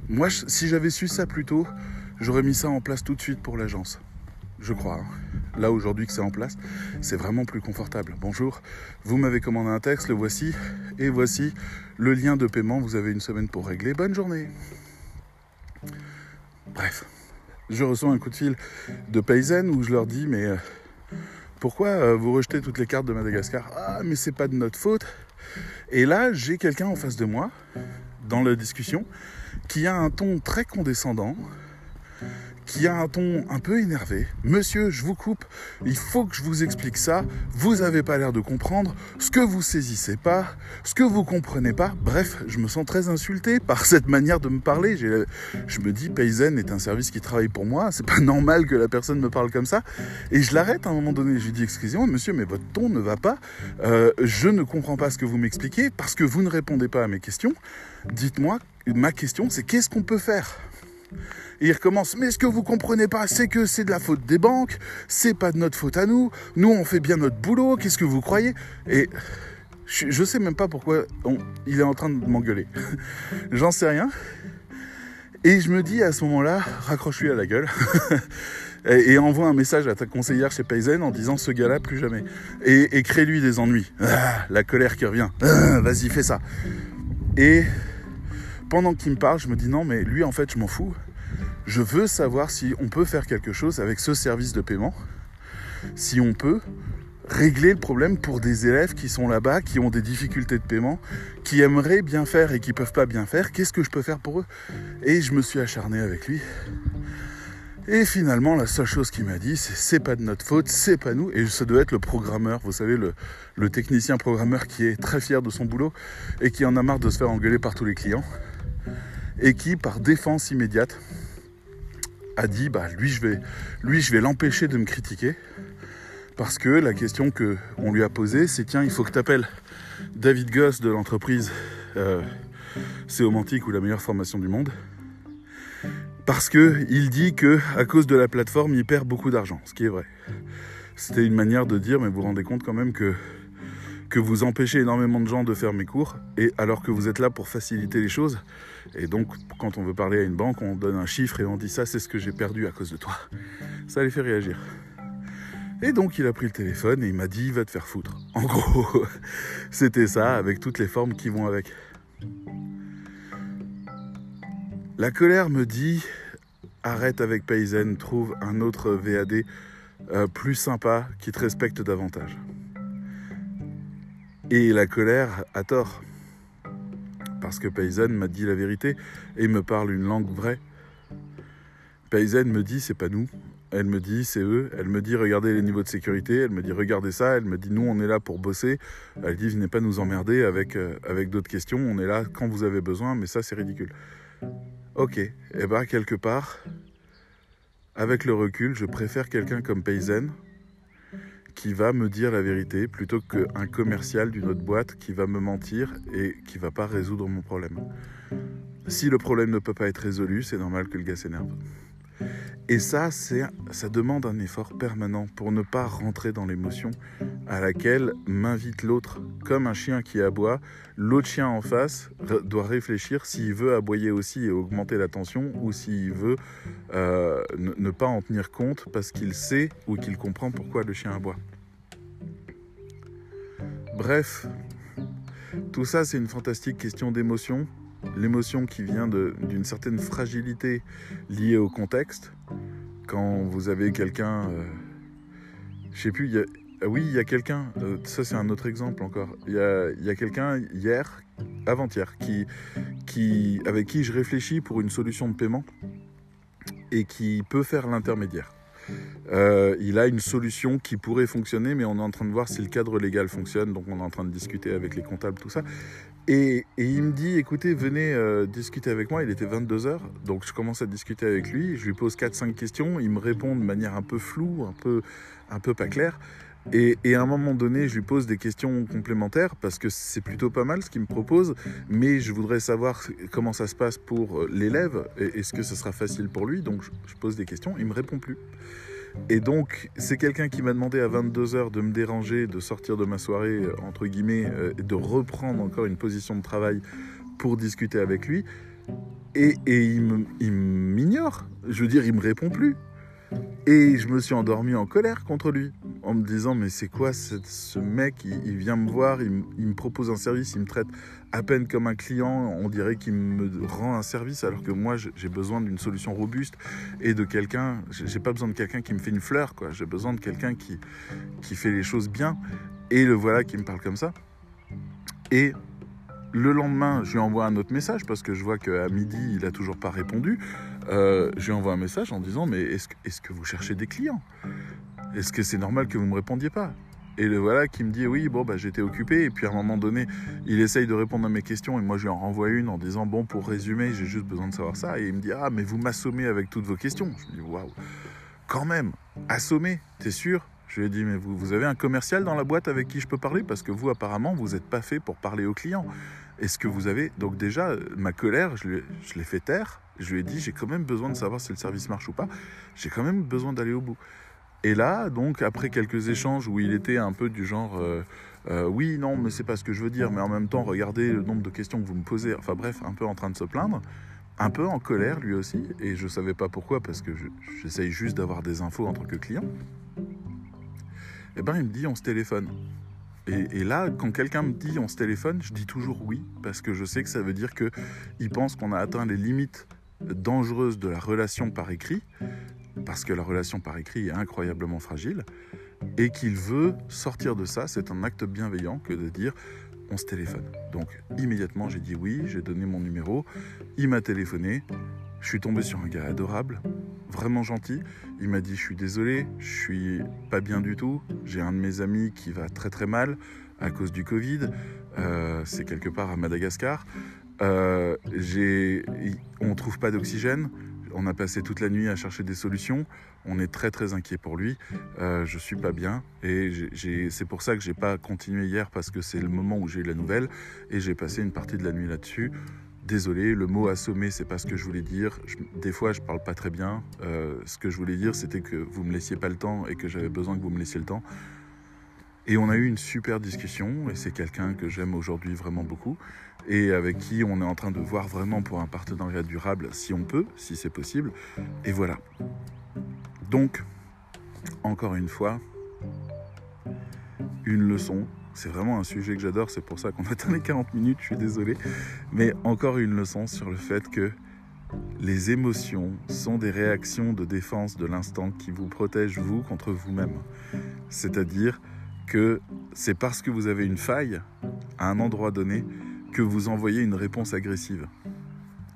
S1: Moi, si j'avais su ça plus tôt, j'aurais mis ça en place tout de suite pour l'agence. Je crois. Hein. Là aujourd'hui que c'est en place, c'est vraiment plus confortable. Bonjour, vous m'avez commandé un texte, le voici, et voici le lien de paiement. Vous avez une semaine pour régler. Bonne journée. Bref, je reçois un coup de fil de paysanne où je leur dis mais euh, pourquoi euh, vous rejetez toutes les cartes de Madagascar? Ah mais c'est pas de notre faute. Et là j'ai quelqu'un en face de moi dans la discussion qui a un ton très condescendant, qui a un ton un peu énervé. Monsieur, je vous coupe, il faut que je vous explique ça. Vous n'avez pas l'air de comprendre ce que vous saisissez pas, ce que vous comprenez pas. Bref, je me sens très insulté par cette manière de me parler. Je me dis, Payzen est un service qui travaille pour moi. C'est pas normal que la personne me parle comme ça. Et je l'arrête à un moment donné. Je lui dis, excusez-moi, monsieur, mais votre ton ne va pas. Euh, je ne comprends pas ce que vous m'expliquez parce que vous ne répondez pas à mes questions. Dites-moi, ma question, c'est qu'est-ce qu'on peut faire? Et il recommence, mais ce que vous comprenez pas, c'est que c'est de la faute des banques, c'est pas de notre faute à nous, nous on fait bien notre boulot, qu'est-ce que vous croyez? Et je, sais même pas pourquoi il est en train de m'engueuler. J'en sais rien. Et je me dis à ce moment-là, raccroche-lui à la gueule. et, envoie un message à ta conseillère chez Payzen en disant ce gars-là plus jamais. Et, crée-lui des ennuis. Ah, la colère qui revient. Ah, vas-y, fais ça. Et pendant qu'il me parle, je me dis non, mais lui en fait, je m'en fous je veux savoir si on peut faire quelque chose avec ce service de paiement, si on peut régler le problème pour des élèves qui sont là-bas, qui ont des difficultés de paiement, qui aimeraient bien faire et qui peuvent pas bien faire, qu'est-ce que je peux faire pour eux? Et je me suis acharné avec lui. Et finalement, la seule chose qu'il m'a dit, c'est c'est pas de notre faute, c'est pas nous. Et ça doit être le programmeur, vous savez, le technicien programmeur qui est très fier de son boulot et qui en a marre de se faire engueuler par tous les clients. Et qui, par défense immédiate, a dit bah lui je vais lui je vais l'empêcher de me critiquer parce que la question que on lui a posée c'est tiens il faut que tu appelles David Goss de l'entreprise euh, Séomantique ou la meilleure formation du monde parce que il dit que à cause de la plateforme il perd beaucoup d'argent ce qui est vrai. C'était une manière de dire mais vous vous rendez compte quand même que que vous empêchez énormément de gens de faire mes cours, et alors que vous êtes là pour faciliter les choses. Et donc, quand on veut parler à une banque, on donne un chiffre et on dit ça, c'est ce que j'ai perdu à cause de toi. Ça les fait réagir. Et donc, il a pris le téléphone et il m'a dit, va te faire foutre. En gros, c'était ça, avec toutes les formes qui vont avec. La colère me dit, arrête avec Payzen, trouve un autre VAD euh, plus sympa qui te respecte davantage. Et la colère a tort. Parce que Paysanne m'a dit la vérité et me parle une langue vraie. Paysanne me dit c'est pas nous. Elle me dit c'est eux. Elle me dit regardez les niveaux de sécurité. Elle me dit regardez ça. Elle me dit nous on est là pour bosser. Elle dit venez pas nous emmerder avec, euh, d'autres questions. On est là quand vous avez besoin. Mais ça c'est ridicule. Ok. Eh ben, quelque part, avec le recul, je préfère quelqu'un comme Paysanne qui va me dire la vérité plutôt qu'un commercial d'une autre boîte qui va me mentir et qui va pas résoudre mon problème. Si le problème ne peut pas être résolu, c'est normal que le gars s'énerve. Et ça, ça demande un effort permanent pour ne pas rentrer dans l'émotion à laquelle m'invite l'autre. Comme un chien qui aboie, l'autre chien en face doit réfléchir s'il veut aboyer aussi et augmenter la tension ou s'il veut euh, ne pas en tenir compte parce qu'il sait ou qu'il comprend pourquoi le chien aboie. Bref, tout ça c'est une fantastique question d'émotion l'émotion qui vient d'une certaine fragilité liée au contexte. Quand vous avez quelqu'un, euh, je sais plus, ah oui, il y a quelqu'un, euh, ça c'est un autre exemple encore. Il y a, quelqu'un hier, avant-hier, qui, qui, avec qui je réfléchis pour une solution de paiement et qui peut faire l'intermédiaire. Euh, il a une solution qui pourrait fonctionner, mais on est en train de voir si le cadre légal fonctionne, donc on est en train de discuter avec les comptables, tout ça. Et, il me dit, écoutez, venez euh, discuter avec moi. Il était 22h, donc je commence à discuter avec lui. Je lui pose 4-5 questions. Il me répond de manière un peu floue, un peu, un peu pas claire. Et, à un moment donné, je lui pose des questions complémentaires parce que c'est plutôt pas mal ce qu'il me propose, mais je voudrais savoir comment ça se passe pour l'élève. Est-ce que ce sera facile pour lui Donc je pose des questions, il me répond plus. Et donc, c'est quelqu'un qui m'a demandé à 22h de me déranger, de sortir de ma soirée, entre guillemets, de reprendre encore une position de travail pour discuter avec lui. Et, et il m'ignore. Je veux dire, il me répond plus. Et je me suis endormi en colère contre lui, en me disant mais c'est quoi ce mec? Il, vient me voir, il, me propose un service, il me traite à peine comme un client, on dirait qu'il me rend un service alors que moi j'ai besoin d'une solution robuste et de quelqu'un, j'ai pas besoin de quelqu'un qui me fait une fleur quoi, j'ai besoin de quelqu'un qui, qui fait les choses bien et le voilà qui me parle comme ça. Et le lendemain, je lui envoie un autre message parce que je vois qu'à midi, il n'a toujours pas répondu. Euh, je lui envoie un message en disant Mais est-ce que vous cherchez des clients? Est-ce que c'est normal que vous me répondiez pas? Et le voilà qui me dit Oui, bon, bah, j'étais occupé. Et puis à un moment donné, il essaye de répondre à mes questions et moi je lui en renvoie une en disant Bon, pour résumer, j'ai juste besoin de savoir ça. Et il me dit Ah, mais vous m'assommez avec toutes vos questions. Je me dis Waouh, quand même, assommer, t'es sûr? Je lui ai dit, mais vous, vous avez un commercial dans la boîte avec qui je peux parler? Parce que vous, apparemment, vous n'êtes pas fait pour parler aux clients. Est-ce que vous avez... Donc déjà, ma colère, je l'ai fait taire. Je lui ai dit, j'ai quand même besoin de savoir si le service marche ou pas. J'ai quand même besoin d'aller au bout. Et là, donc, après quelques échanges où il était un peu du genre... Euh, euh, oui, non, mais c'est pas ce que je veux dire, mais en même temps, regardez le nombre de questions que vous me posez. Enfin bref, un peu en train de se plaindre, un peu en colère lui aussi, et je savais pas pourquoi, parce que j'essaye juste d'avoir des infos en tant que client. Eh ben, il me dit on se téléphone. Et, là, quand quelqu'un me dit on se téléphone, je dis toujours oui, parce que je sais que ça veut dire qu'il pense qu'on a atteint les limites dangereuses de la relation par écrit, parce que la relation par écrit est incroyablement fragile, et qu'il veut sortir de ça. C'est un acte bienveillant que de dire on se téléphone. Donc immédiatement, j'ai dit oui, j'ai donné mon numéro, il m'a téléphoné, je suis tombé sur un gars adorable, vraiment gentil. Il m'a dit Je suis désolé, je suis pas bien du tout. J'ai un de mes amis qui va très très mal à cause du Covid. Euh, c'est quelque part à Madagascar. Euh, on trouve pas d'oxygène. On a passé toute la nuit à chercher des solutions. On est très très inquiet pour lui. Euh, je suis pas bien et c'est pour ça que j'ai pas continué hier parce que c'est le moment où j'ai eu la nouvelle et j'ai passé une partie de la nuit là-dessus. Désolé, le mot assommer, c'est pas ce que je voulais dire. des fois, je parle pas très bien. Euh, ce que je voulais dire, c'était que vous me laissiez pas le temps et que j'avais besoin que vous me laissiez le temps. Et on a eu une super discussion, et c'est quelqu'un que j'aime aujourd'hui vraiment beaucoup, et avec qui on est en train de voir vraiment pour un partenariat durable, si on peut, si c'est possible. Et voilà. Donc, encore une fois, une leçon c'est vraiment un sujet que j'adore, c'est pour ça qu'on atteint les 40 minutes, je suis désolé. Mais encore une leçon sur le fait que les émotions sont des réactions de défense de l'instant qui vous protègent vous contre vous-même. C'est-à-dire que c'est parce que vous avez une faille à un endroit donné que vous envoyez une réponse agressive.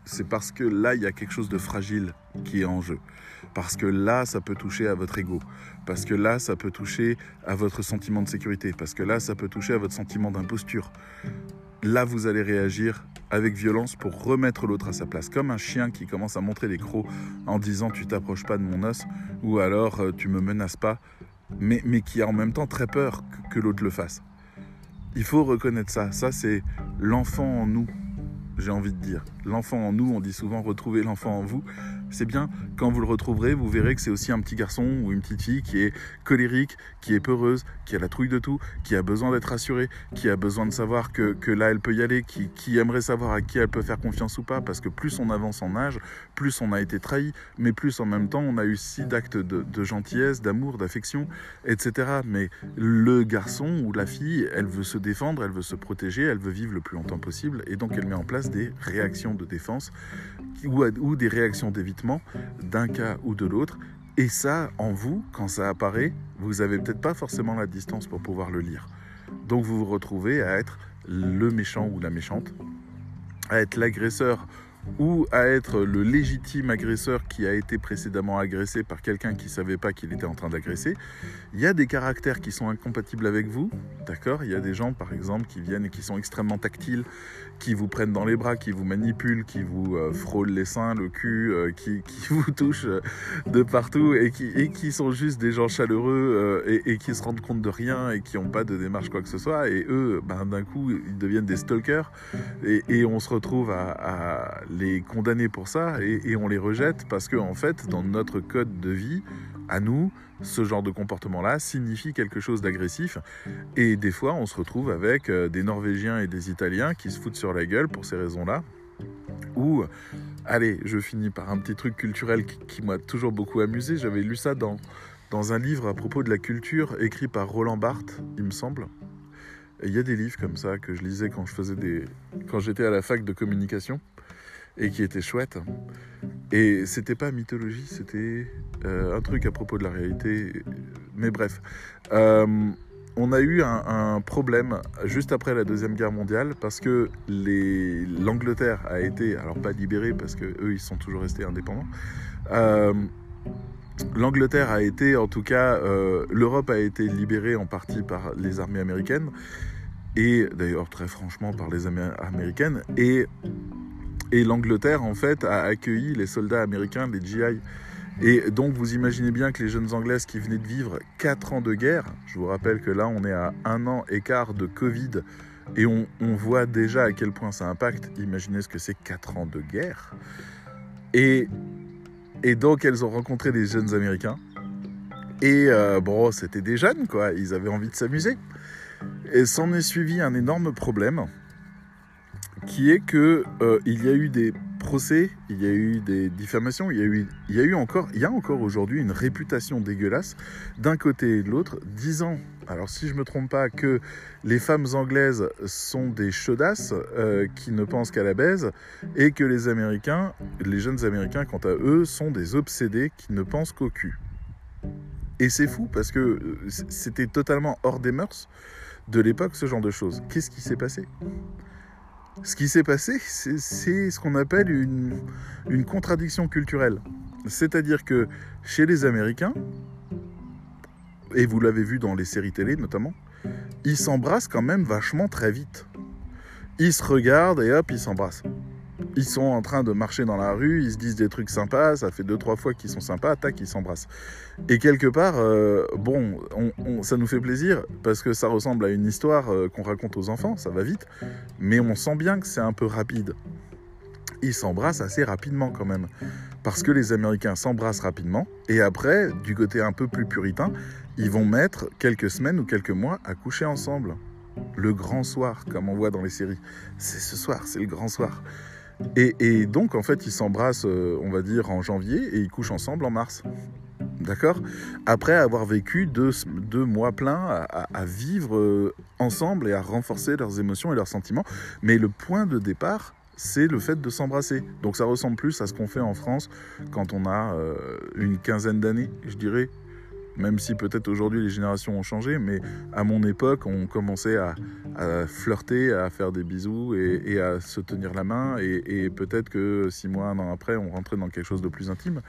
S1: C'est parce que là, il y a quelque chose de fragile qui est en jeu. Parce que là, ça peut toucher à votre ego. Parce que là, ça peut toucher à votre sentiment de sécurité. Parce que là, ça peut toucher à votre sentiment d'imposture. Là, vous allez réagir avec violence pour remettre l'autre à sa place. Comme un chien qui commence à montrer les crocs en disant tu t'approches pas de mon os ou alors euh, tu me menaces pas, mais, mais qui a en même temps très peur que l'autre le fasse. Il faut reconnaître ça. Ça, c'est l'enfant en nous j'ai envie de dire. L'enfant en nous, on dit souvent retrouver l'enfant en vous c'est bien. Quand vous le retrouverez, vous verrez que c'est aussi un petit garçon ou une petite fille qui est colérique, qui est peureuse, qui a la trouille de tout, qui a besoin d'être rassurée, qui a besoin de savoir que, là elle peut y aller, qui, aimerait savoir à qui elle peut faire confiance ou pas, parce que plus on avance en âge, plus on a été trahi, mais plus en même temps on a eu si d'actes de, de gentillesse, d'amour, d'affection, etc. Mais le garçon ou la fille, elle veut se défendre, elle veut se protéger, elle veut vivre le plus longtemps possible, et donc elle met en place des réactions de défense ou, des réactions d'évitement d'un cas ou de l'autre. Et ça, en vous, quand ça apparaît, vous n'avez peut-être pas forcément la distance pour pouvoir le lire. Donc vous vous retrouvez à être le méchant ou la méchante, à être l'agresseur ou à être le légitime agresseur qui a été précédemment agressé par quelqu'un qui savait pas qu'il était en train d'agresser. Il y a des caractères qui sont incompatibles avec vous, d'accord? Il y a des gens, par exemple, qui viennent et qui sont extrêmement tactiles, qui vous prennent dans les bras, qui vous manipulent, qui vous euh, frôlent les seins, le cul, euh, qui, vous touchent euh, de partout et qui, et qui sont juste des gens chaleureux et, qui se rendent compte de rien et qui n'ont pas de démarche quoi que ce soit. Et eux, ben, d'un coup, ils deviennent des stalkers et, on se retrouve à, les condamner pour ça et, on les rejette parce que, en fait, dans notre code de vie, à nous, ce genre de comportement-là signifie quelque chose d'agressif. Et des fois, on se retrouve avec euh, des Norvégiens et des Italiens qui se foutent sur la gueule pour ces raisons-là. Ou, allez, je finis par un petit truc culturel qui, m'a toujours beaucoup amusé. J'avais lu ça dans, dans un livre à propos de la culture écrit par Roland Barthes, il me semble. il y a des livres comme ça que je lisais quand quand j'étais à la fac de communication et qui étaient chouettes. Et c'était pas mythologie, c'était euh, un truc à propos de la réalité. Mais bref, euh, on a eu un, problème juste après la deuxième guerre mondiale parce que l'Angleterre a été, alors pas libérée parce que eux ils sont toujours restés indépendants. Euh, L'Angleterre a été, en tout cas, l'Europe a été libérée en partie par les armées américaines et d'ailleurs très franchement par les américaines et et l'Angleterre, en fait, a accueilli les soldats américains, les GI. Et donc, vous imaginez bien que les jeunes Anglaises qui venaient de vivre 4 ans de guerre, je vous rappelle que là, on est à un an écart de Covid, et on, voit déjà à quel point ça impacte. Imaginez ce que c'est 4 ans de guerre. Et, et donc, elles ont rencontré des jeunes Américains. Et euh, bon, c'était des jeunes, quoi. Ils avaient envie de s'amuser. Et s'en est suivi un énorme problème qui est que euh, il y a eu des procès, il y a eu des diffamations, il y a eu, encore, il y a encore aujourd'hui une réputation dégueulasse d'un côté et de l'autre, disant, alors si je me trompe pas, que les femmes anglaises sont des chaudasses euh, qui ne pensent qu'à la baise, et que les Américains, les jeunes Américains, quant à eux, sont des obsédés qui ne pensent qu'au cul. Et c'est fou parce que euh, c'était totalement hors des mœurs de l'époque ce genre de choses. Qu'est-ce qui s'est passé? Ce qui s'est passé, c'est ce qu'on appelle une, contradiction culturelle. C'est-à-dire que chez les Américains, et vous l'avez vu dans les séries télé notamment, ils s'embrassent quand même vachement très vite. Ils se regardent et hop, ils s'embrassent ils sont en train de marcher dans la rue, ils se disent des trucs sympas, ça fait deux trois fois qu'ils sont sympas, tac, ils s'embrassent. Et quelque part, euh, bon, ça nous fait plaisir parce que ça ressemble à une histoire euh, qu'on raconte aux enfants, ça va vite, mais on sent bien que c'est un peu rapide. Ils s'embrassent assez rapidement quand même, parce que les Américains s'embrassent rapidement, et après, du côté un peu plus puritain, ils vont mettre quelques semaines ou quelques mois à coucher ensemble. Le grand soir, comme on voit dans les séries. C'est ce soir, c'est le grand soir. Et, donc, en fait, ils s'embrassent, euh, on va dire, en janvier et ils couchent ensemble en mars. D'accord? Après avoir vécu deux, mois pleins à, vivre euh, ensemble et à renforcer leurs émotions et leurs sentiments. Mais le point de départ, c'est le fait de s'embrasser. Donc ça ressemble plus à ce qu'on fait en France quand on a euh, une quinzaine d'années, je dirais, même si peut-être aujourd'hui les générations ont changé, mais à mon époque, on commençait à, flirter, à faire des bisous et, à se tenir la main, et, peut-être que six mois, un an après, on rentrait dans quelque chose de plus intime.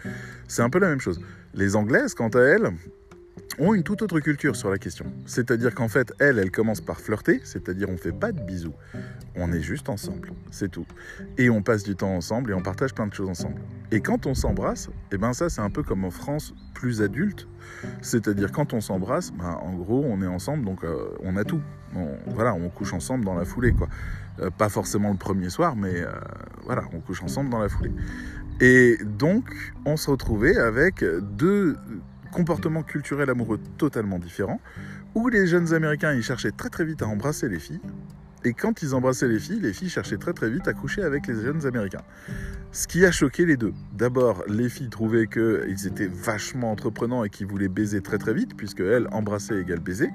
S1: C'est un peu la même chose. Les Anglaises, quant à elles, ont une toute autre culture sur la question. C'est-à-dire qu'en fait, elles, elles commencent par flirter, c'est-à-dire on fait pas de bisous, on est juste ensemble, c'est tout. Et on passe du temps ensemble et on partage plein de choses ensemble. Et quand on s'embrasse, eh ben ça c'est un peu comme en France plus adulte, c'est-à-dire quand on s'embrasse, ben, en gros on est ensemble donc euh, on a tout. voilà, on couche ensemble dans la foulée quoi. Euh, pas forcément le premier soir, mais euh, voilà, on couche ensemble dans la foulée. Et donc on se retrouvait avec deux comportements culturels amoureux totalement différents, où les jeunes Américains ils cherchaient très très vite à embrasser les filles, et quand ils embrassaient les filles, les filles cherchaient très très vite à coucher avec les jeunes Américains. Ce qui a choqué les deux. D'abord, les filles trouvaient qu'ils étaient vachement entreprenants et qu'ils voulaient baiser très très vite, puisque elles, embrassaient égale baiser,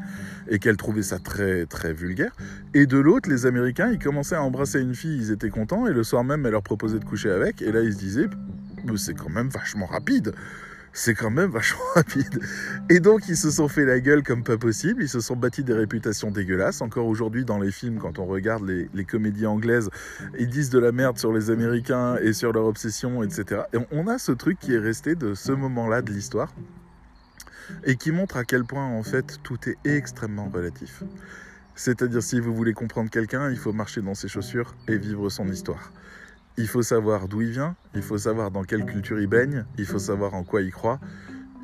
S1: et qu'elles trouvaient ça très très vulgaire. Et de l'autre, les Américains, ils commençaient à embrasser une fille, ils étaient contents, et le soir même, elle leur proposait de coucher avec, et là, ils se disaient, c'est quand même vachement rapide. C'est quand même vachement rapide. Et donc ils se sont fait la gueule comme pas possible, ils se sont bâtis des réputations dégueulasses. Encore aujourd'hui dans les films, quand on regarde les, comédies anglaises, ils disent de la merde sur les Américains et sur leur obsession, etc. Et on a ce truc qui est resté de ce moment-là de l'histoire et qui montre à quel point en fait tout est extrêmement relatif. C'est-à-dire si vous voulez comprendre quelqu'un, il faut marcher dans ses chaussures et vivre son histoire. Il faut savoir d'où il vient, il faut savoir dans quelle culture il baigne, il faut savoir en quoi il croit,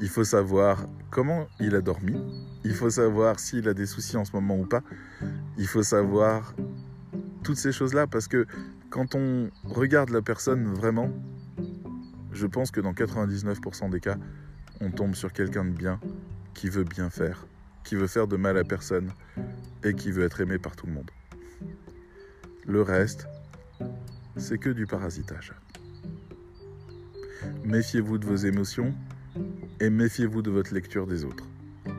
S1: il faut savoir comment il a dormi, il faut savoir s'il a des soucis en ce moment ou pas, il faut savoir toutes ces choses-là parce que quand on regarde la personne vraiment, je pense que dans 99% des cas, on tombe sur quelqu'un de bien qui veut bien faire, qui veut faire de mal à personne et qui veut être aimé par tout le monde. Le reste, c'est que du parasitage. Méfiez-vous de vos émotions et méfiez-vous de votre lecture des autres.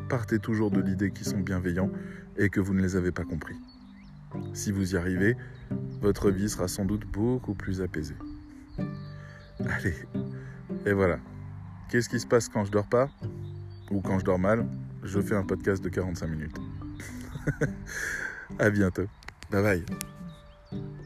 S1: Partez toujours de l'idée qu'ils sont bienveillants et que vous ne les avez pas compris. Si vous y arrivez, votre vie sera sans doute beaucoup plus apaisée. Allez, et voilà. Qu'est-ce qui se passe quand je dors pas Ou quand je dors mal? Je fais un podcast de 45 minutes. à bientôt. Bye bye.